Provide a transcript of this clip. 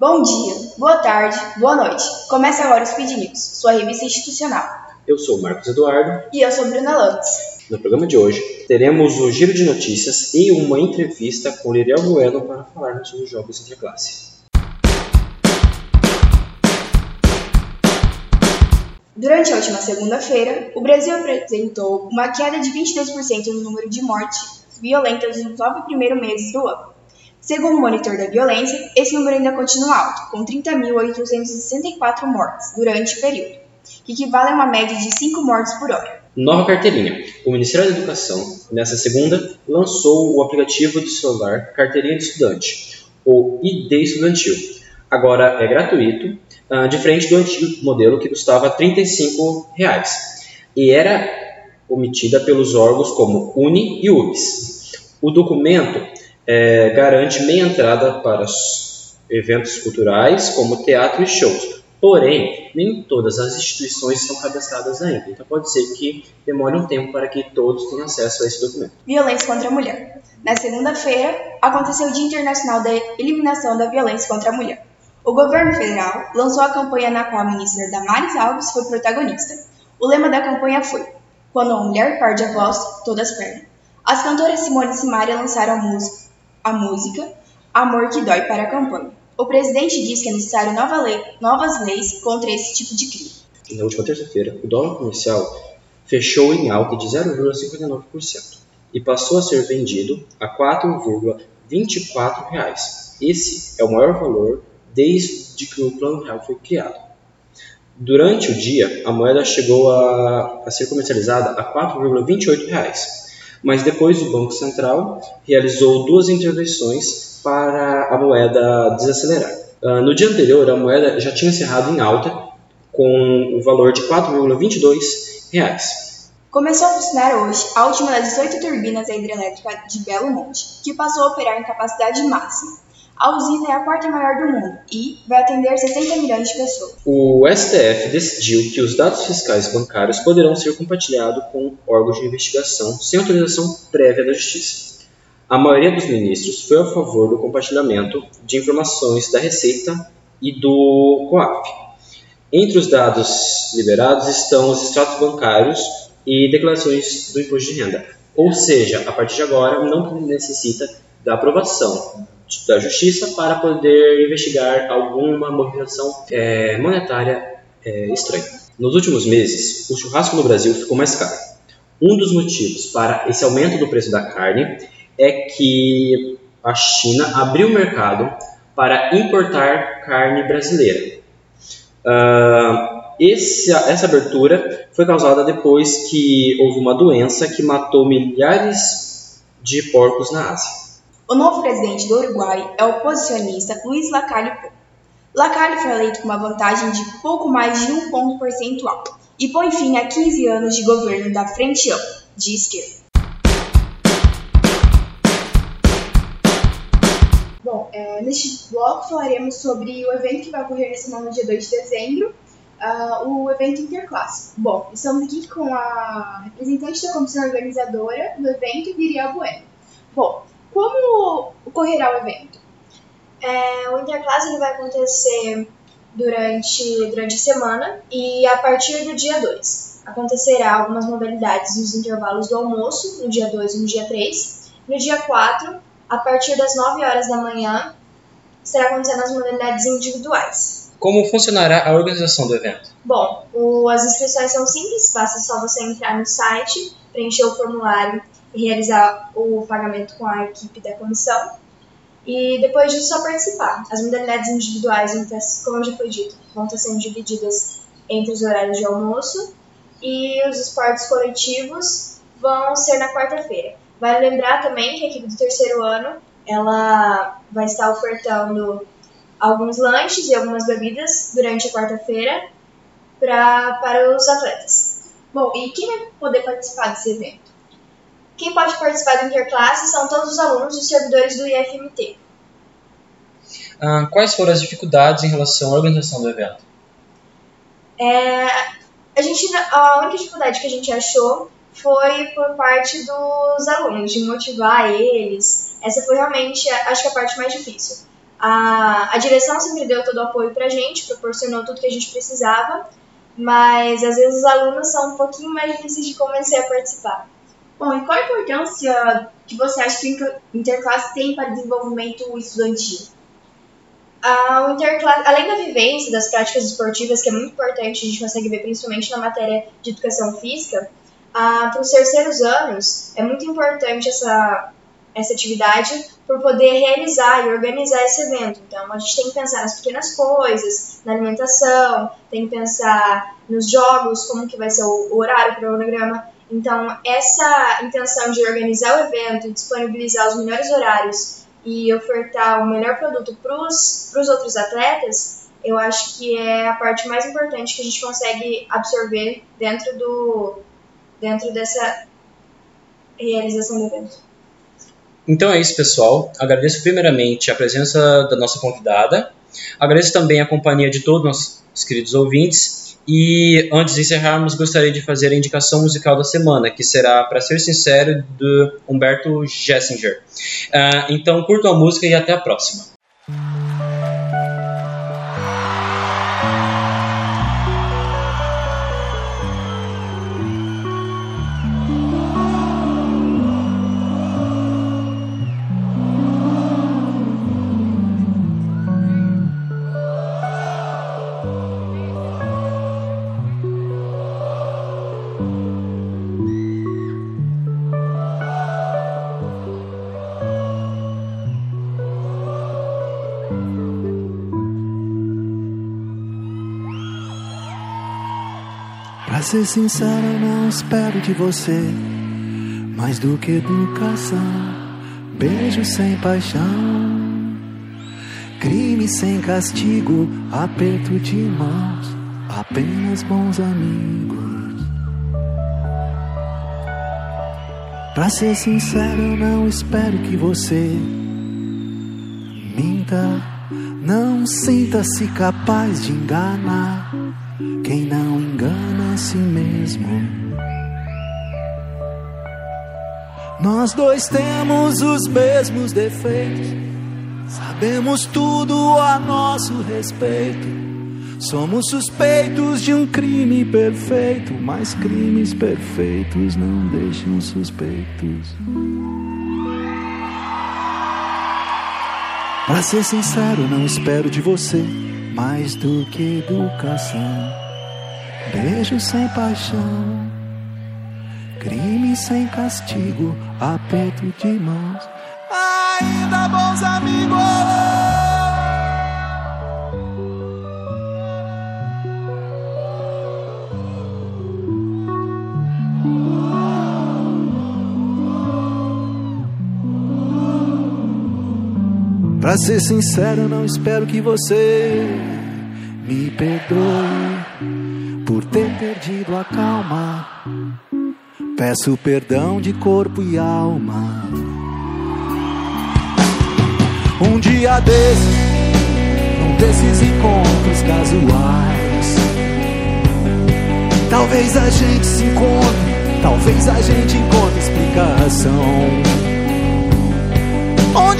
Bom dia, boa tarde, boa noite. Começa agora o Speed News, sua revista institucional. Eu sou o Marcos Eduardo. E eu sou Bruna Lopes. No programa de hoje, teremos o giro de notícias e uma entrevista com Liriel Bueno para falar sobre os jogos entre classe. Durante a última segunda-feira, o Brasil apresentou uma queda de 22% no número de mortes violentas nos nove primeiros meses do ano. Segundo o monitor da violência, esse número ainda continua alto, com 30.864 mortes durante o período, que equivale a uma média de 5 mortes por hora. Nova carteirinha. O Ministério da Educação, nessa segunda, lançou o aplicativo de celular Carteirinha de Estudante, ou ID Estudantil. Agora é gratuito, ah, diferente do antigo modelo que custava 35 reais, e era omitida pelos órgãos como UNI e UBS. O documento é, garante meia entrada para eventos culturais, como teatro e shows. Porém, nem todas as instituições estão cadastradas ainda, então pode ser que demore um tempo para que todos tenham acesso a esse documento. Violência contra a mulher. Na segunda-feira, aconteceu o Dia Internacional da Eliminação da Violência contra a Mulher. O governo federal lançou a campanha na qual a ministra Damares Alves foi protagonista. O lema da campanha foi: Quando uma mulher perde a voz, todas perdem. As cantoras Simone e Simaria lançaram a música a música Amor que Dói para a campanha. O presidente diz que é necessário nova lei, novas leis contra esse tipo de crime. Na última terça-feira, o dólar comercial fechou em alta de 0,59% e passou a ser vendido a 4,24 reais. Esse é o maior valor desde que o Plano Real foi criado. Durante o dia, a moeda chegou a, a ser comercializada a R$ 4,28. Reais mas depois o Banco Central realizou duas intervenções para a moeda desacelerar. Uh, no dia anterior, a moeda já tinha encerrado em alta, com o valor de R$ 4,22. Começou a funcionar hoje a última das 18 turbinas da hidrelétrica de Belo Monte, que passou a operar em capacidade máxima. A usina é a quarta maior do mundo e vai atender 60 milhões de pessoas. O STF decidiu que os dados fiscais bancários poderão ser compartilhados com órgãos de investigação sem autorização prévia da Justiça. A maioria dos ministros foi a favor do compartilhamento de informações da Receita e do COAF. Entre os dados liberados estão os extratos bancários e declarações do imposto de renda. Ou seja, a partir de agora não necessita da aprovação da Justiça para poder investigar alguma movimentação é, monetária é, estranha. Nos últimos meses, o churrasco no Brasil ficou mais caro. Um dos motivos para esse aumento do preço da carne é que a China abriu o mercado para importar carne brasileira. Uh, esse, essa abertura foi causada depois que houve uma doença que matou milhares de porcos na Ásia. O novo presidente do Uruguai é o oposicionista Luiz Lacalle Pou. Lacalle foi eleito com uma vantagem de pouco mais de um ponto percentual e põe fim a 15 anos de governo da Frente Ampla, de esquerda. Bom, é, neste bloco falaremos sobre o evento que vai ocorrer nesse semana, dia 2 de dezembro, uh, o evento Interclasse. Bom, estamos aqui com a representante da comissão organizadora do evento, Viriel Bueno. Bom, como ocorrerá o evento? É, o Interclasse ele vai acontecer durante, durante a semana e a partir do dia 2. Acontecerá algumas modalidades nos intervalos do almoço, no dia 2 e no dia 3. No dia 4, a partir das 9 horas da manhã, estará acontecendo as modalidades individuais. Como funcionará a organização do evento? Bom, o, as inscrições são simples, basta só você entrar no site, preencher o formulário realizar o pagamento com a equipe da comissão e depois disso só participar. As modalidades individuais, como já foi dito, vão estar sendo divididas entre os horários de almoço e os esportes coletivos vão ser na quarta-feira. Vale lembrar também que a equipe do terceiro ano ela vai estar ofertando alguns lanches e algumas bebidas durante a quarta-feira para os atletas. Bom, e quem vai poder participar desse evento? Quem pode participar do Interclasse são todos os alunos e servidores do IFMT. Ah, quais foram as dificuldades em relação à organização do evento? É, a, gente, a única dificuldade que a gente achou foi por parte dos alunos, de motivar eles. Essa foi realmente, acho que a parte mais difícil. A, a direção sempre deu todo o apoio pra gente, proporcionou tudo que a gente precisava, mas às vezes os alunos são um pouquinho mais difíceis de convencer a participar. Bom, e qual a importância que você acha que o interclasse tem para o desenvolvimento estudantil? Ah, o interclasse, além da vivência das práticas esportivas, que é muito importante, a gente consegue ver principalmente na matéria de educação física, ah, para os terceiros anos é muito importante essa, essa atividade por poder realizar e organizar esse evento. Então, a gente tem que pensar nas pequenas coisas, na alimentação, tem que pensar nos jogos, como que vai ser o, horário, o cronograma. Então, essa intenção de organizar o evento, disponibilizar os melhores horários e ofertar o melhor produto para os outros atletas, eu acho que é a parte mais importante que a gente consegue absorver dentro, do, dentro dessa realização do evento. Então é isso, pessoal. Agradeço primeiramente a presença da nossa convidada. Agradeço também a companhia de todos os queridos ouvintes. E antes de encerrarmos, gostaria de fazer a indicação musical da semana, que será, para ser sincero, do Humberto Gessinger. Uh, então, curtam a música e até a próxima. Pra ser sincero, eu não espero de você mais do que educação, beijo sem paixão, crime sem castigo, aperto de mãos, apenas bons amigos. Pra ser sincero, eu não espero que você minta, não sinta-se capaz de enganar quem não si mesmo. Nós dois temos os mesmos defeitos, sabemos tudo a nosso respeito. Somos suspeitos de um crime perfeito, mas crimes perfeitos não deixam suspeitos. Pra ser sincero, não espero de você mais do que educação. Beijo sem paixão, crime sem castigo, aperto de mãos, ainda bons amigos. Pra ser sincero, não espero que você me perdoe por ter perdido a calma. Peço perdão de corpo e alma. Um dia desses, um desses encontros casuais. Talvez a gente se encontre, talvez a gente encontre explicação. Desses